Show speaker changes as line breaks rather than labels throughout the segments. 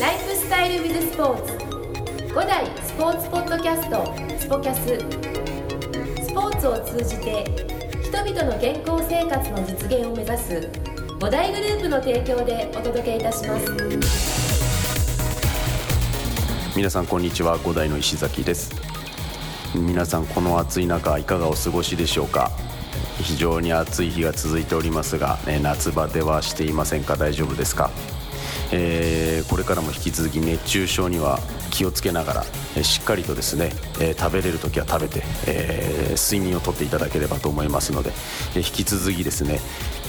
ライフスタイルビズスポーツ。5代スポーツポッドキャストスポキャス。スポーツを通じて人々の健康生活の実現を目指す5大グループの提供でお届けいたします。
皆さんこんにちは五代の石崎です。皆さんこの暑い中いかがお過ごしでしょうか？非常に暑い日が続いておりますが、ね、夏バテはしていませんか？大丈夫ですか？えー、これからも引き続き熱中症には気をつけながら、えー、しっかりとですね、えー、食べれる時は食べて、え睡眠をとっていただければと思いますので、え引き続きですね、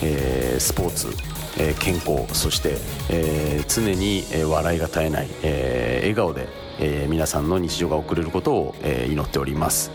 えスポーツ、え健康そして、え常に、笑いが絶えない、え笑顔で、え皆さんの日常が送れることを、え祈っております。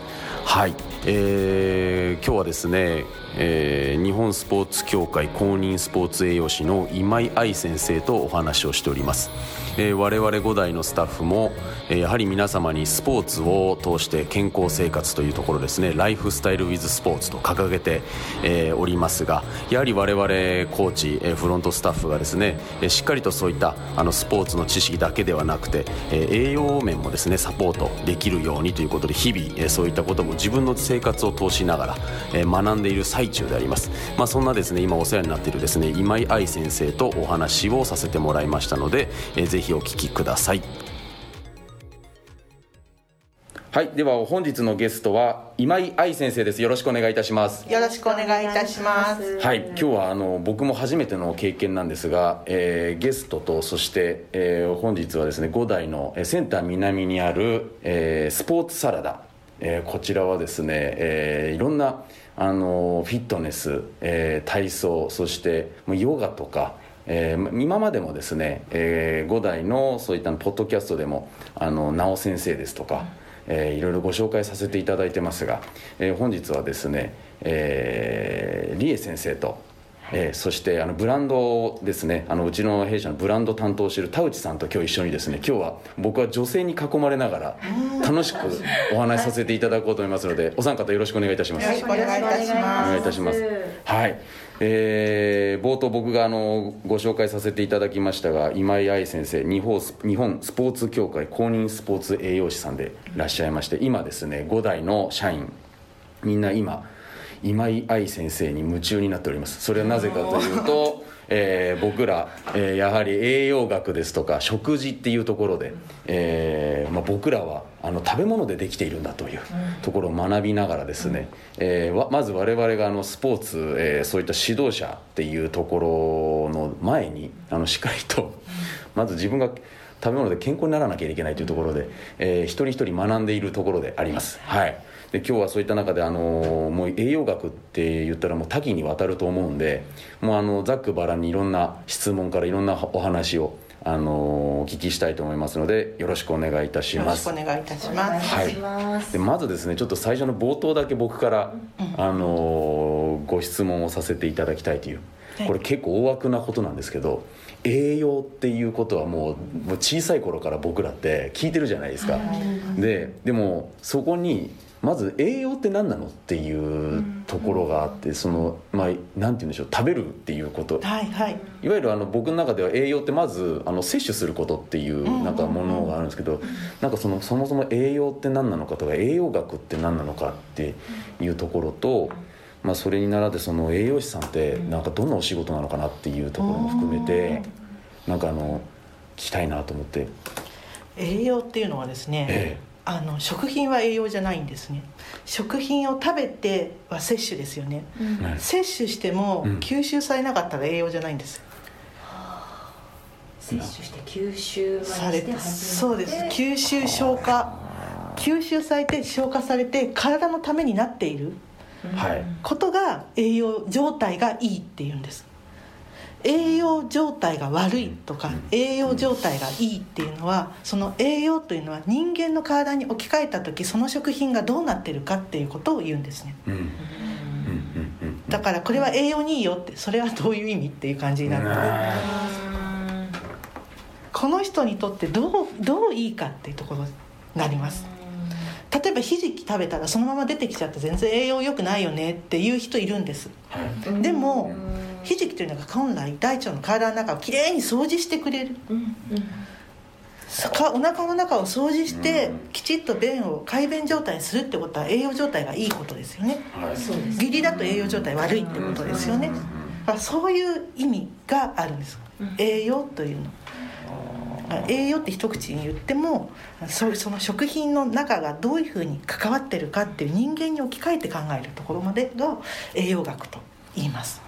はい、えー、今日はですね、えー、日本スポーツ協会公認スポーツ栄養士の今井愛先生とお話をしております、えー、我々5代のスタッフも、えー、やはり皆様にスポーツを通して健康生活というところですね。ライフスタイルウィズスポーツと掲げて、え、おりますがやはり我々コーチ、え、フロントスタッフがですね、え、しっかりとそういったあのスポーツの知識だけではなくて、え、栄養面もですねサポートできるようにということで日々、え、そういったことも自分の生活を通しながら、え、学んでいる最中であります、まあ、そんなですね今お世話になっているですね今井愛先生とお話をさせてもらいましたので、えー、ぜひお聞きください。はいでは本日のゲストは今井愛先生です。よろしくお願いいたします。
よろしくお願いいたします。
はい今日はあの僕も初めての経験なんですが、えー、ゲストとそして、えー、本日はですね五代のセンター南にある、えー、スポーツサラダ。えー、こちらはですね、えー、いろんなあのフィットネス、えー、体操そしてヨガとか、えー、今までもですね、えー、5代のそういったポッドキャストでもあの直先生ですとか、えー、いろいろご紹介させていただいてますが、えー、本日はですね、えー、理恵先生とえー、そしてあのブランドですねあのうちの弊社のブランド担当している田内さんと今日一緒にですね今日は僕は女性に囲まれながら楽しくお話しさせていただこうと思いますのでお三方よろしくお願いいたします。よろしくお願いいたします。お願いいたします。はい。えー、冒頭僕があのご紹介させていただきましたが今井愛先生日本日本スポーツ協会公認スポーツ栄養士さんでいらっしゃいまして今ですね5代の社員。みんな今今井愛先生に夢中になっております。それはなぜかというと、えー、僕ら、えー、やはり栄養学ですとか食事っていうところで、えーまあ、僕らはあの食べ物でできているんだというところを学びながらですね、うん、えー、まず我々があのスポーツ、えー、そういった指導者っていうところの前にあのしっかりとまず自分が食べ物で健康にならなきゃいけないというところで、えー、一人一人学んでいるところであります。はいで今日はそういった中であのもう栄養学って言ったらもう多岐にわたると思うんでもうあのざっくばらんにいろんな質問からいろんなお話をあのお聞きしたいと思いますのでよろしくお願いいたします。
よろしくお願いいたします。
はい。でまずですねちょっと最初の冒頭だけ僕から、あのご質問をさせていただきたいという。これ結構大枠なことなんですけど栄養っていうことはもうもう小さい頃から僕らって聞いてるじゃないですか。ででもそこにまず栄養って何なのっていうところがあって、そのまあなんて言うんでしょう食べるっていうこと、
はいはい、
いわゆるあの僕の中では栄養ってまずあの摂取することっていうなんかものがあるんですけど、なんかそのそもそも栄養って何なのかとか栄養学って何なのかっていうところと、まあ、それに倣ってその栄養士さんってなんかどんなお仕事なのかなっていうところも含めてなんかあの聞きたいなと思って。
栄養っていうのはですね、ええあの食品は栄養じゃないんですね。食品を食べては摂取ですよね、うん、摂取しても吸収されなかったら栄養じゃないんです、
摂取して吸収されて
そうです。吸収消化。吸収されて消化されて体のためになっていることが栄養状態がいいっていうんです栄養状態が悪いとか栄養状態がいいっていうのはその栄養というのは人間の体に置き換えた時その食品がどうなってるかっていうことを言うんですね、だからこれは栄養にいいよってそれはどういう意味っていう感じになってこの人にとってどうどういいかっていうところになります。例えばひじき食べたらそのまま出てきちゃって全然栄養良くないよねっていう人いるんです、でもひじきというのが本来大腸の体の中をきれいに掃除してくれる、うんお腹の中を掃除して
うん。
きちっと便を快便状態にするってことは栄養状態がいいことですよね。
はい。
そうです。
下痢だと栄養状態悪いってことですよね。だからそういう意味があるんです。栄養というの。栄養って一口に言ってもそうその食品の中がどういうふうに関わってるかっていう人間に置き換えて考えるところまでが栄養学と言います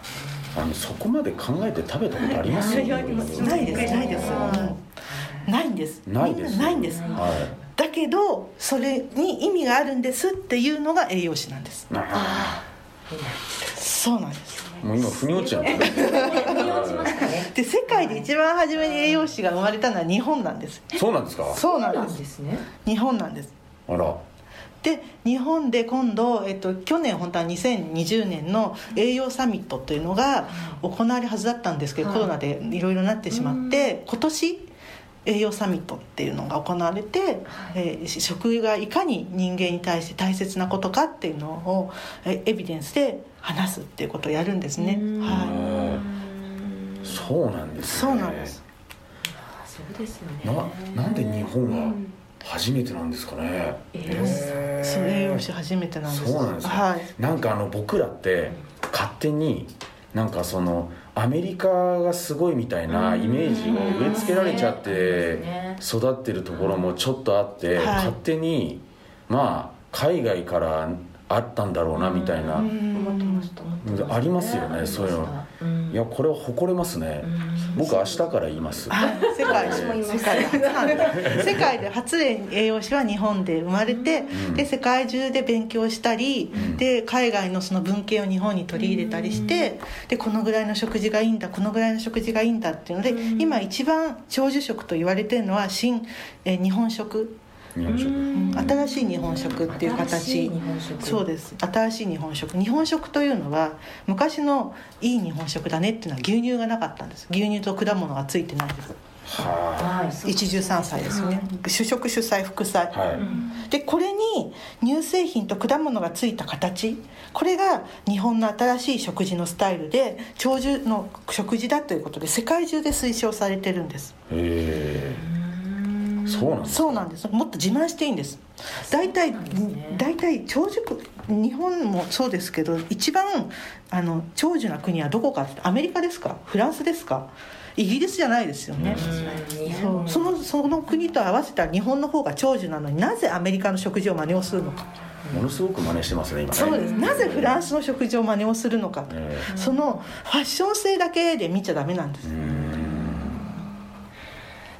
あのそこまで考えて食べたことあります？
はい
ないですないです、うん。ないんです。
ないです。
なないんです。
は
だけどそれに意味があるんですっていうのが栄養士なんです。
いあ
そうなんです。
ーもう今腑に落ちちゃう
腑に落ちましたね。
で世界で一番初めに栄養士が生まれたのは日本なんです。
そうなんですか？
そうなん
な
です。
んですね。
日本なんです。
あら
で日本で今度、えっと、去年本当は2020年の栄養サミットというのが行われるはずだったんですけど、
はい。
コロナでいろいろなってしまって今年栄養サミットっていうのが行われて、えー食がいかに人間に対して大切なことかっていうのをえエビデンスで話すっていうことをやるんですね、は
そうなんで
い、
すね。
そうなんです。
あそうですよね。
ななんで日本は初めてなんですかね。
そうなんです。
そうなんですね
はい。
なんかあの僕らって勝手になんかそのアメリカがすごいみたいなイメージを植え付けられちゃって育ってるところもちょっとあって
はい。
勝手にまあ海外からあったんだろうなみたいな。ありますよねそういうの。いやこれは誇れますね僕明日から言います。
はい世界
私も言います
世界で初なんで世界で初で栄養士は日本で生まれて、
ん。
で世界中で勉強したり、
ん。
で海外のその文献を日本に取り入れたりして、でこのぐらいの食事がいいんだこのぐらいの食事がいいんだっていうので、今一番長寿食と言われてるのは新、えー日本食
日本食。
新しい日本食っていう形。
新しい日本食。
そうです。新しい日本食。日本食というのは昔のいい日本食だねっていうのは牛乳がなかったんです。牛乳と果物がついてないです。
は
はい。
一汁三菜ですよね。主食主菜副菜、
いはい。
でこれに乳製品と果物がついた形。これが日本の新しい食事のスタイルで長寿の食事だということで世界中で推奨されてるんです。
へえそうなんです
そうなんです。もっと自慢していいんです。大体大体長寿国日本もそうですけど一番あの長寿な国はどこかってアメリカですか？フランスですか？イギリスじゃないですよね、そうそのその国と合わせたら日本の方が長寿なのになぜアメリカの食事を真似をするのか。
ものすごく真似してますね今ね。
そうです。なぜフランスの食事を真似をするのか、
え
そのファッション性だけで見ちゃダメなんです、
えうん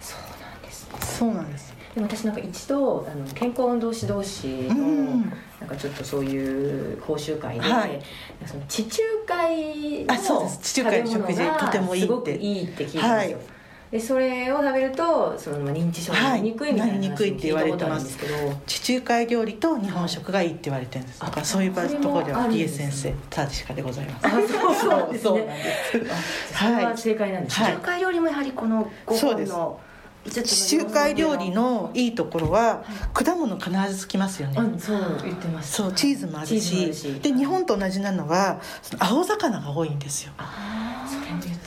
そうなんです
そうなんです。
でも私なんか一度あの健康運動指導士の
うん
なんかちょっとそういう講習会で、
はい。
その地中海の
あそうです。地中海の食
べ物が
とてもいいって。
すごくいいって聞いたんですよ、
はい。
でそれを食べるとそのまあ認知症になりにくいみたいな
はい。なりにくいって言われてます。
話を聞いたことあるんです
地中海料理と日本食がいいって言われてるんです。だからそういうところでは
あるん
DS
ですね。
先生確かでございます。
けどあそうそうですね。
そう。なんです
けどそれは正解なんです、
はい。
地中海料理もやはりこのご
そうです。
飯のちょっと
地中海料理のいいところは果物必ずつきますよね。
うんそう。言ってます。
そうチーズもあるし。
し。
で日本と同じなのは青魚が多いんですよ。
あ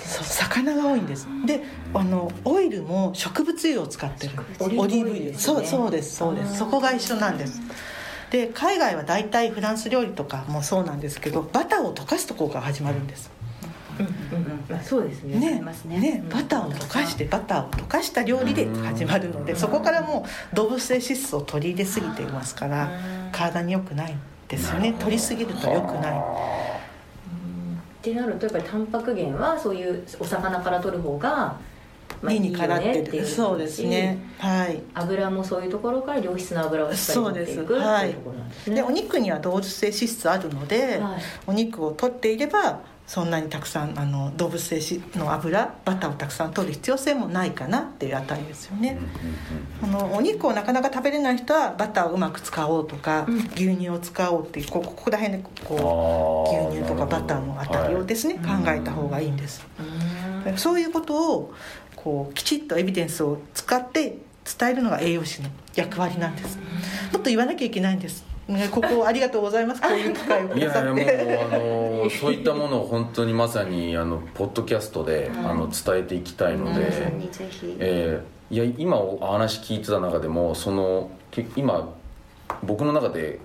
そ
う魚が多いんです。であのオイルも植物油を使ってる。オリーブ油そうそうです。そうです。そこが一緒なんです。で海外は大体フランス料理とかもそうなんですけどバターを溶かすところから始まるんです。
うんうんうんまあそうですね。
ね。
ますね。
ね。
うん。
バターを溶かしてバターを溶かした料理で始まるのでそこからもう動物性脂質を取り入れすぎていますから体に良くないですよね。取りすぎると良くない。
ってなるとやっぱりタンパク源はそういうお魚から取る方が、まあ、
理にかなって
て
そうですね。はい。
油もそういうところから良質な油をしっかり取っていくっていうところなんですね。
でお肉には動物性脂質あるので、
はい。
お肉を取っていればそんなにたくさんあの動物性の油バターをたくさん取る必要性もないかなっていう値ですよね、あのお肉をなかなか食べれない人はバターをうまく使おうとか、
うん。
牛乳を使おうっていうここここら辺でこう牛乳とかバターのあたりをですね、
はい。
考えた方がいいんです、
うん。
そういうことをこうきちっとエビデンスを使って伝えるのが栄養士の役割なんです。もっと言わなきゃいけないんです。ね、ここ ありがとうございます。こういう機会をく
いや
ださって。
いやもうあのそういったものを本当にまさにあのポッドキャストで、あの伝えていきたいので、
皆さんにぜひ、
えーいや今お話聞いてた中でもそのけ今僕の中で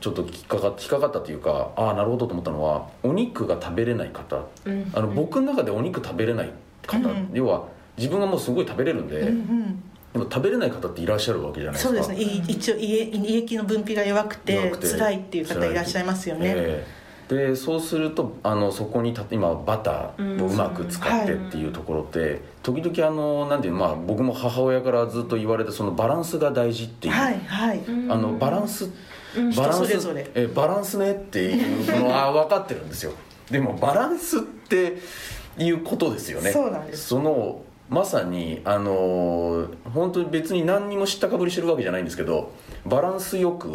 ちょっと引っかか引っかかったというかああなるほどと思ったのはお肉が食べれない方、
うん。
あの僕の中でお肉食べれない方、
うん。
要は自分がもうすごい食べれるんで、
うんうん。
でも食べれない方っていらっしゃるわけじゃないですか。
そうですね。い一応胃胃液の分泌が弱くて
弱くて。
辛いっていう方いらっしゃいますよね、
ええ。でそうするとあのそこにた今バターをうまく使ってっていうところって、時々あのなんていうのまあ僕も母親からずっと言われてそのバランスが大事っていう、
はいはい、
あのバランス、
うん。
バランス
人それぞれ。
えバランスねっていうのは 分かってるんですよ。でもバランスっていうことですよね。
そうなんです。
そのまさにあの本当に別に何にも知ったかぶりしてるわけじゃないんですけどバランスよく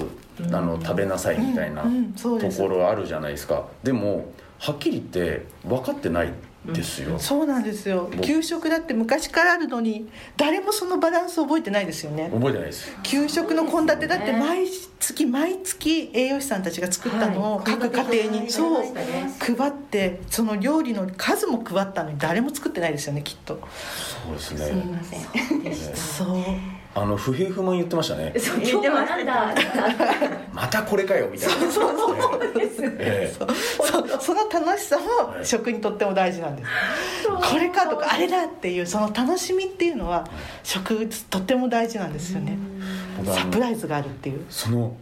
あの食べなさいみたいなところあるじゃないですか。でもはっきり言って分かってないですよ、
そうなんですよ。
僕
給食だって昔からあるのに誰もそのバランスを覚えてないですよね。
覚えてないです。
給食の献立だって毎月毎月栄養士さんたちが作ったのを
はい。
各家庭に。そう。配ってその料理の数も配ったのに誰も作ってないですよねきっと。
そうです
すい
ね
ません。
そう
あの不平不満言ってましたね。
そう
今日はなんだ？
またこれかよみたいな。そうそうそうです、ええ。
そその楽しさも
はい
食にとっても大事なんです。これかとかあれだっていうその楽しみっていうのは食とっても大事なんですよね。サプライズがあるっていう。
その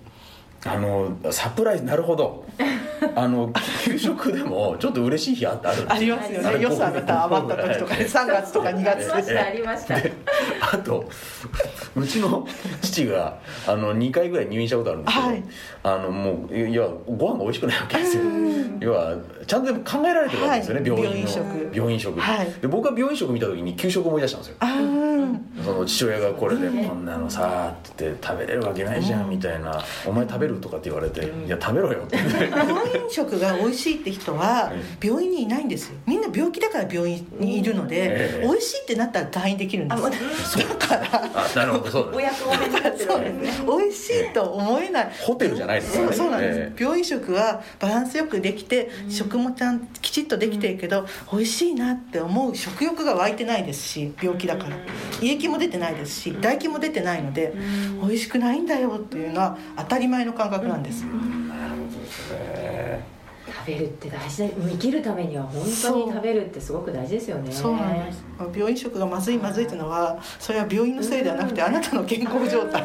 あのサプライズなるほど あの給食でもちょっと嬉しい日あってあるんです
ありますよね。予算が余った時とかね3月とか2月
ありましたありました。
であとうちの父があの2回ぐらい入院したことあるんですけど、
はい。
あのもういやご飯が美味しくないわけですよ。要はちゃんと考えられてるわけですよね、
はい。
病院の
病院食。
病院食、
はい。
で僕は病院食見た時に給食思い出したんですよ。その父親がこれでこんなのさって言って食べれるわけないじゃんみたいな「お前食べる?」とかって言われて「いや食べろよ」って言って
病院食が美味しいって人は
え
病院にいないんですよ。みんな病気だから病院にいるので
ええ。
美味しいってなったら退院できるんです。だから
あなるほどそう
お役目になってる
そう
わけですね
美味しいと思えない。
ホテルじゃないですね。
そうそうなんです、
ええ。
病院食はバランスよくできて、食もちゃんきちっとできてるけど、美味しいなって思う食欲が湧いてないですし病気だから。胃液も出てないですし唾液も出てないので、美味しくないんだよっていうのは当たり前の感覚なんです、
え
食べるって大事だ生きるためには本当に食べるってすごく大事ですよね。
そうなんです。病院食がまずいまずいっていうのはそれは病院のせいではなくてあなたの健康状態。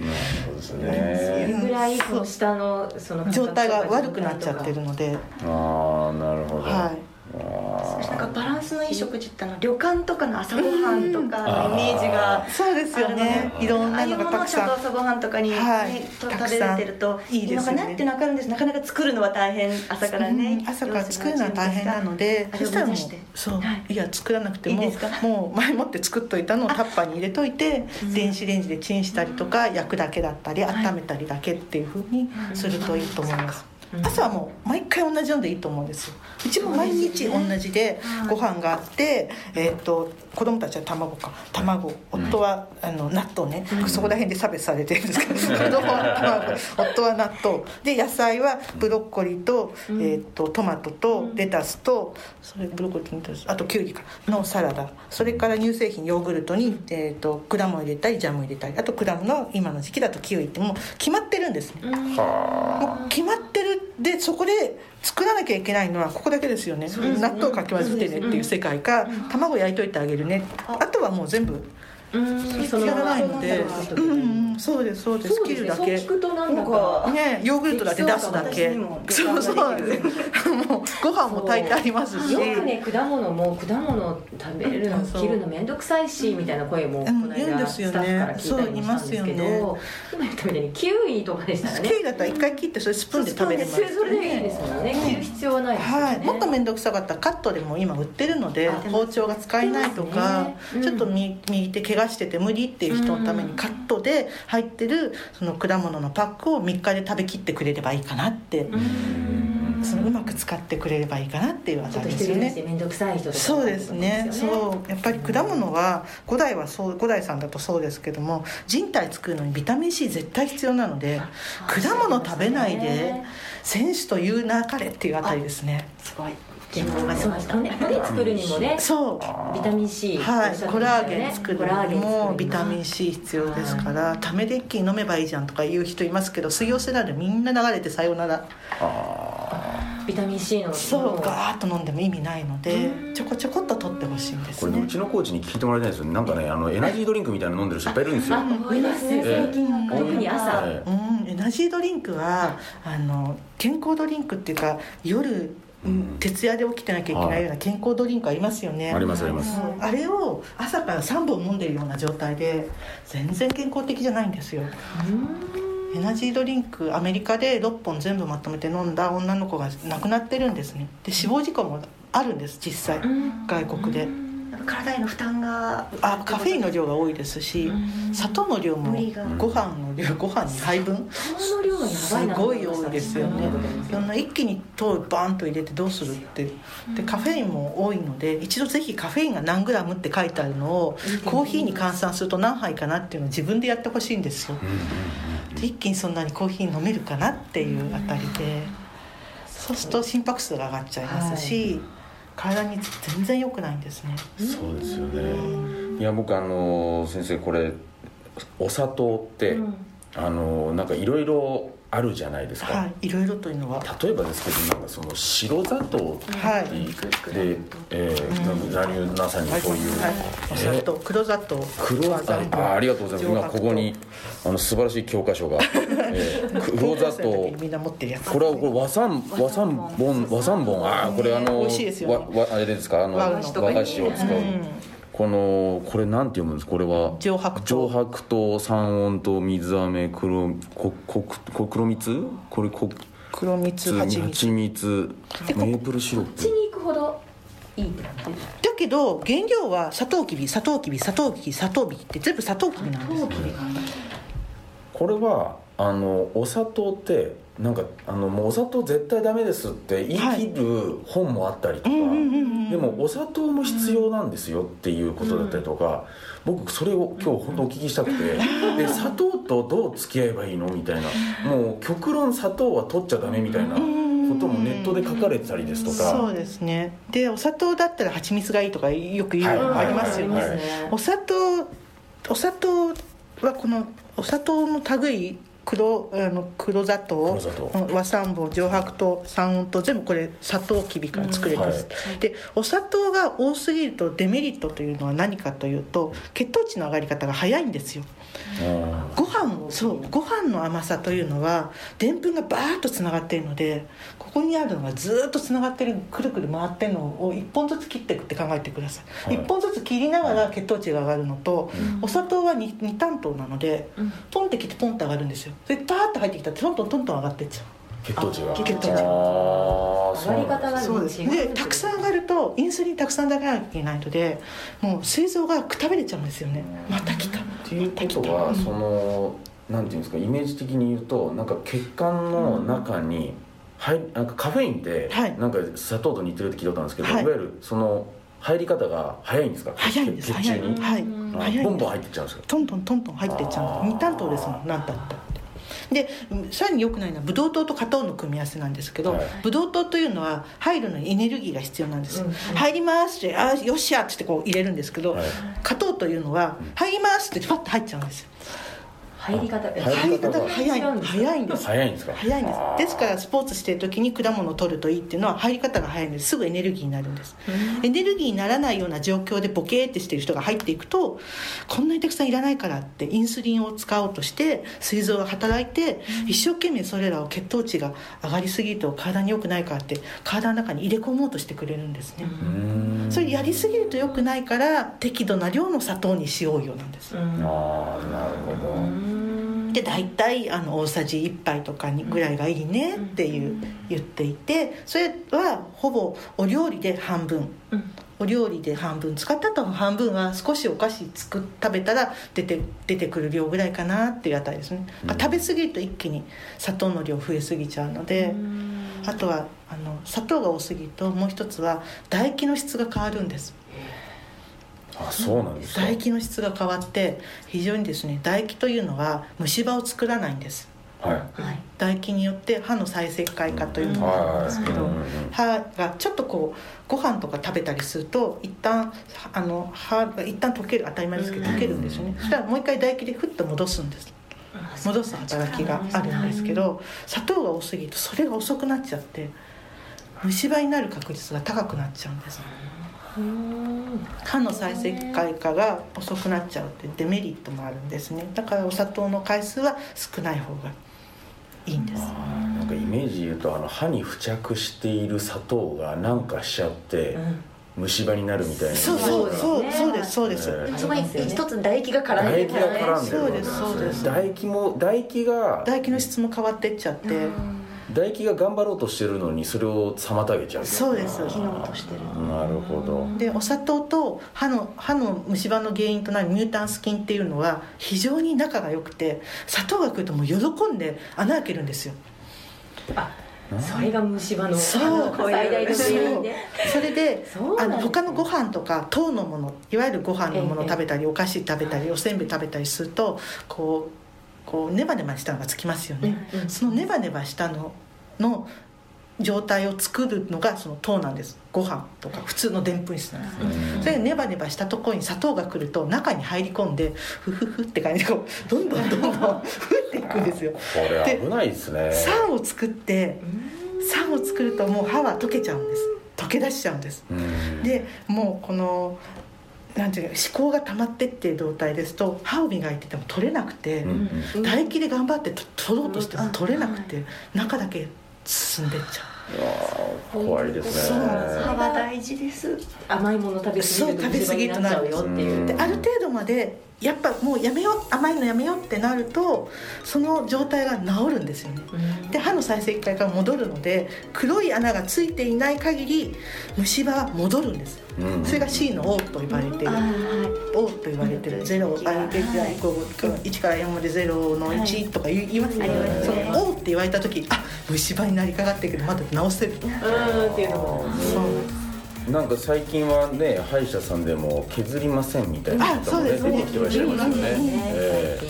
えなるほどです
そ
ね
れぐらいその下のその
状態が悪くなっちゃってるので、
ああなるほど、
はい
あ
なんかバランスのいい食事ってあの旅館とかの朝ごはんとかのイメージが
そうですよね。
あるので
いろんなのがたく
ああいうものをちゃんと
さん
朝ごはんとかに、食べれてると
いいですよね
のかなってわかるんです。なかなか作るのは大変。朝からね、
うん。朝から作るのは大変なのでそしたらもうそう、
はい。
い、や作らなくても
いいですか？
もう前もって作っといたのをタッパーに入れといて電子レンジでチンしたりとか焼くだけだったり温めたりだけっていうふうにするといいと思います朝はもう毎回同じのでいいと思うんですよ。うちも毎日同じでご飯があって、えー、と子供たちは卵か。卵。夫はあの納豆ね、そこら辺で差別されてるんですけど子供は卵。夫は納豆。で野菜はブロッコリーと,、えー、とトマトとレタスとそれブロッコリーとレタスあとキュウリか。のサラダ。それから乳製品ヨーグルトに、えー、と果物入れたりジャム入れたりあと果物今の時期だとキウイってもう決まってるんですね、もう決まってるでそこで作らなきゃいけないのはここだけですよね。納豆かき混ぜてねっていう世界か卵焼いといてあげるね。あとはもう全部
うん。その
やらないので
そう
うんうん。そうですそうです。
ねそう
切るだけ。
聞くとなんだ
なん
か
か
ねヨーグルトだけ出すだけ。そうそう。もうご飯も炊いてありますし。
よくね果物も果物食べるの切るの面倒くさいしみたいな声もこ
うん
の間スタッフから聞いたりもしたんですけど今言ったみたいにキウイとかでしたらね。
キウイだったら一回切ってそれスプーンで食べれます
それそれでいいですもんね。切る必要はないですよね。
はい、もっと面倒くさかったらカットでも今売ってるので
あ
包丁が使えないとか、ちょっと右右手怪我してて無理っていう人のためにカットで入ってるその果物のパックを3日で食べきってくれればいいかなって、
うん。
そのうまく使ってくれればいいかなっていうあた
ちょっと
りですよね。そうですね。
そう。
やっぱり果物は五代はそう五代さんだとそうですけども人体作るのにビタミン C 絶対必要なので果物食べないで選手というなかれっていうあたりですね。
すごい健康がしました骨骨作るにもね
そう。
ビタミン C
はい。コラーゲン作るにもビタミン C 必要ですからためで一気に飲めばいいじゃんとか言う人いますけど水溶性なんでみんな流れてさようなら
あ
ビタミン C の。
そうガーッと飲んでも意味ないのでちょこちょこっと取ってほしいんです
これねうちのコーチに聞いてもらいたいんですよ。なんかねあのエナジードリンクみたいなの飲んでる人いっぱいいるんですよ。
あいます最近特に朝。
はい。
うん、エナジードリンクはあの健康ドリンクっていうか夜、
うん
徹夜で起きてなきゃいけないような健康ドリンクありますよね、
ありますあります。
うん。あれを朝から3本飲んでるような状態で全然健康的じゃないんですよ。エナジードリンクアメリカで6本全部まとめて飲んだ女の子が亡くなってるんですね。で死亡事故もあるんです実際。外国で
体への負担が
あカフェインの量が多いですし砂糖の量もご飯の量ご飯に配分？
糖の量がやば
すごい多いですよね。そんな一気に糖バーンと入れてどうするってでカフェインも多いので一度ぜひカフェインが何グラムって書いてあるのをコーヒーに換算すると何杯かなっていうのを自分でやってほしいんですよ。で一気にそんなにコーヒー飲めるかなっていうあたりで。そうすると心拍数が上がっちゃいますし、体に全然良くないんですね。
そうですよね。いや僕あの先生これお砂糖って、
うん
あのなんかいろいろあるじゃないですか、
はいいろいろというのは。
例えばですけどなんかその白砂糖って
はい。
で、えー、何まさにそういう、
はい、お砂
え
糖黒砂糖。
黒ああありがとうございます。今ここにあの素晴らしい教科書が、えー、黒砂糖。
みんな持ってるやつ
これはこれ和三和三本和三本ああこれあの
ね。
わわあれですか？あの
和
和
菓
菓子を使う、このこれなんて読むんです？これは。
上白糖。
上白糖三温糖水飴黒こここ黒蜜？これこ
黒蜜蜂蜜。
蜂蜜。メープルシロッ
こっち
プ
に行くほどいい
だけど原料はサトウキビサトウキビサトウキビサトウビって全部サトウキビなんです
これはあのお砂糖ってなんかあのもうお砂糖絶対ダメですって言い切る本もあったりとか、
うんうんうんうん。
でもお砂糖も必要なんですよっていうことだったりとか、僕それを今日本当お聞きしたくて で砂糖とどう付き合えばいいのみたいなもう極論砂糖は取っちゃダメみたいなこともネットで書かれてたりですとか、
そうですね。でお砂糖だったら蜂蜜がいいとかよく言うの
はい。
ありますよね、
はい。
お砂糖お砂糖はこのお砂糖の類黒あの黒砂糖和三本上白糖三温糖全部これ砂糖きびから作れてます、でお砂糖が多すぎるとデメリットというのは何かというと血糖値の上がり方が早いんですよ。
うん
ご飯をそうご飯の甘さというのはでんぷんがバーッとつながっているのでここにあるのがずーっとつながってるくるくる回ってるのを1本ずつ切っていくって考えてください、
はい。
1本ずつ切りながら血糖値が上がるのと、お砂糖は 2, 2担当なので、ポンって切ってポンって上がるんですよでパーッと入ってきたらトントントントン上がってっちゃう。
血糖値が。
血糖値
あー
上がり方が
そうです。でたくさん上がるとインスリンたくさん出さなきゃいけないのでもう膵臓がくたびれちゃうんですよね。また来た。
っていうことは、そのなんていうんですかイメージ的に言うとなんか血管の中に、はい、なんかカフェインって、
はい。
なんか砂糖と似てるって聞いたことあるんですけど、
はい。
い、わゆるその入り方が早いんですか？
早いんです。
血血中に、
はい。
あ
早い。んです
ボンボン入ってっちゃうんですか
トントントントン入ってっちゃ
あー。
う2担当ですもん何だったでうんさらに良くないのはブドウ糖と果糖の組み合わせなんですけど、
はい。
ブドウ糖というのは入るのにエネルギーが必要なんです、
うん。うん
入りますってあーよっしゃってこう入れるんですけど、
はい。
果糖というのは入りますってパッと入っちゃうんですよ
入り方
入り
方が早い
違うんです
早いんです。
早いんですか？
早いんです。ですからスポーツしてる時に果物を取るといいっていうのは入り方が早いんです。すぐエネルギーになるんです、エネルギーにならないような状況でボケーってしてる人が入っていくとこんなにたくさんいらないからってインスリンを使おうとして膵臓が働いて一生懸命それらを血糖値が上がりすぎると体に良くないからって体の中に入れ込もうとしてくれるんですね、
うーん。
それやりすぎると良くないから適度な量の砂糖にしようよなんです、
ああなるほど
で大体あの大さじ1杯とかにぐらいがいいねっていう言っていてそれはほぼお料理で半分。お料理で半分使ったと半分は少しお菓子作食べたら出て出てくる量ぐらいかなっていうあたりですね、うん、食べ過ぎると一気に砂糖の量増えすぎちゃうのであとはあの砂糖が多すぎるともう一つは唾液の質が変わるんです
あそうなんです
唾液の質が変わって非常にですね唾液というのは虫歯を作らないんです。はい、唾液によって歯の再石灰化というのがあるんですけど、歯がちょっとこうご飯とか食べたりすると一旦あの歯が一旦溶ける当たり前ですけど溶けるんですよね、そしたらもう一回唾液でふっと戻すんです。戻す働きがあるんですけど砂糖が多すぎるとそれが遅くなっちゃって虫歯になる確率が高くなっちゃうんです歯の再生回化が遅くなっちゃうってデメリットもあるんですね。だからお砂糖の回数は少ない方がいいんです。
なんかイメージ言うとあの歯に付着している砂糖がなんかしちゃって、うん。虫歯になるみたいな。
そうそうそうそうですそうです、
えそこに一つ唾液が絡んで
る唾液が絡んでる
そうですそうです。
唾液も唾液が
唾液の質も変わってっちゃって、
唾液が頑張ろうとしてるのにそれを妨げちゃう。
そうです
機能としてる。
なるほど。
でお砂糖と歯の歯の虫歯の原因となるミュータンス菌っていうのは非常に仲が良くて砂糖が来るともう喜んで穴開けるんですよ。
あそれが虫歯の最大の原因で
それであの他のご飯とか糖のものいわゆるご飯のものを食べたり、お菓子食べたりおせんべい食べたりするとこうこうネバネバしたのがつきますよね、うんうん、そのネバネバしたのの状態を作るのがその糖なんです。ご飯とか普通のでんぷん質なんです、うん、それネバネバしたところに砂糖が来ると中に入り込んでフフフって感じでこうどんどんどんどんふっていくんですよこ
れ危ないですね
酸を作って酸を作るともう歯は溶けちゃうんです溶け出しちゃうんです、でもうこのなんていうか思考が溜まってっていう状態ですと歯を磨いてても取れなくて、うんうん、唾液で頑張って取ろうとしても取れなくて、中だけ進んでっちゃ
う。怖いですね。
歯は大事です。甘いもの食べ過ぎると食べ過ぎとなる。よっていう。
である程度までやっぱもうやめよう甘いのやめようってなるとその状態が治るんですよね、で歯の再生回が戻るので黒い穴がついていない限り虫歯は戻るんです、うん、それが C の O と言われてる、O と言われてる。0あ1から4まで0の1とか言いますよね、その O って言われた時あ虫歯になりかかってるけどまだ治せるっていうのも。
そうなんか最近はね歯医者さんでも削りませんみたいな方もね出てきてらっしゃいますよね、え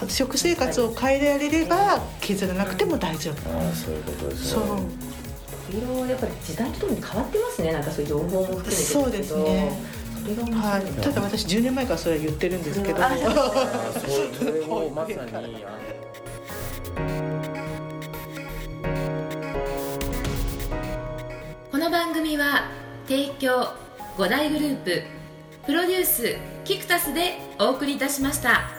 ー、食生活を変えられれば削らなくても大丈夫、
ああそういうことですね。
色やっぱり時代とともに変わってますね。なんかそういう情報も含めて
そうですね。はい、ただ私10年前からそれは言ってるんですけど、う。ん、それをまさに。
この番組は提供五大グループプロデュースキクタスでお送りいたしました。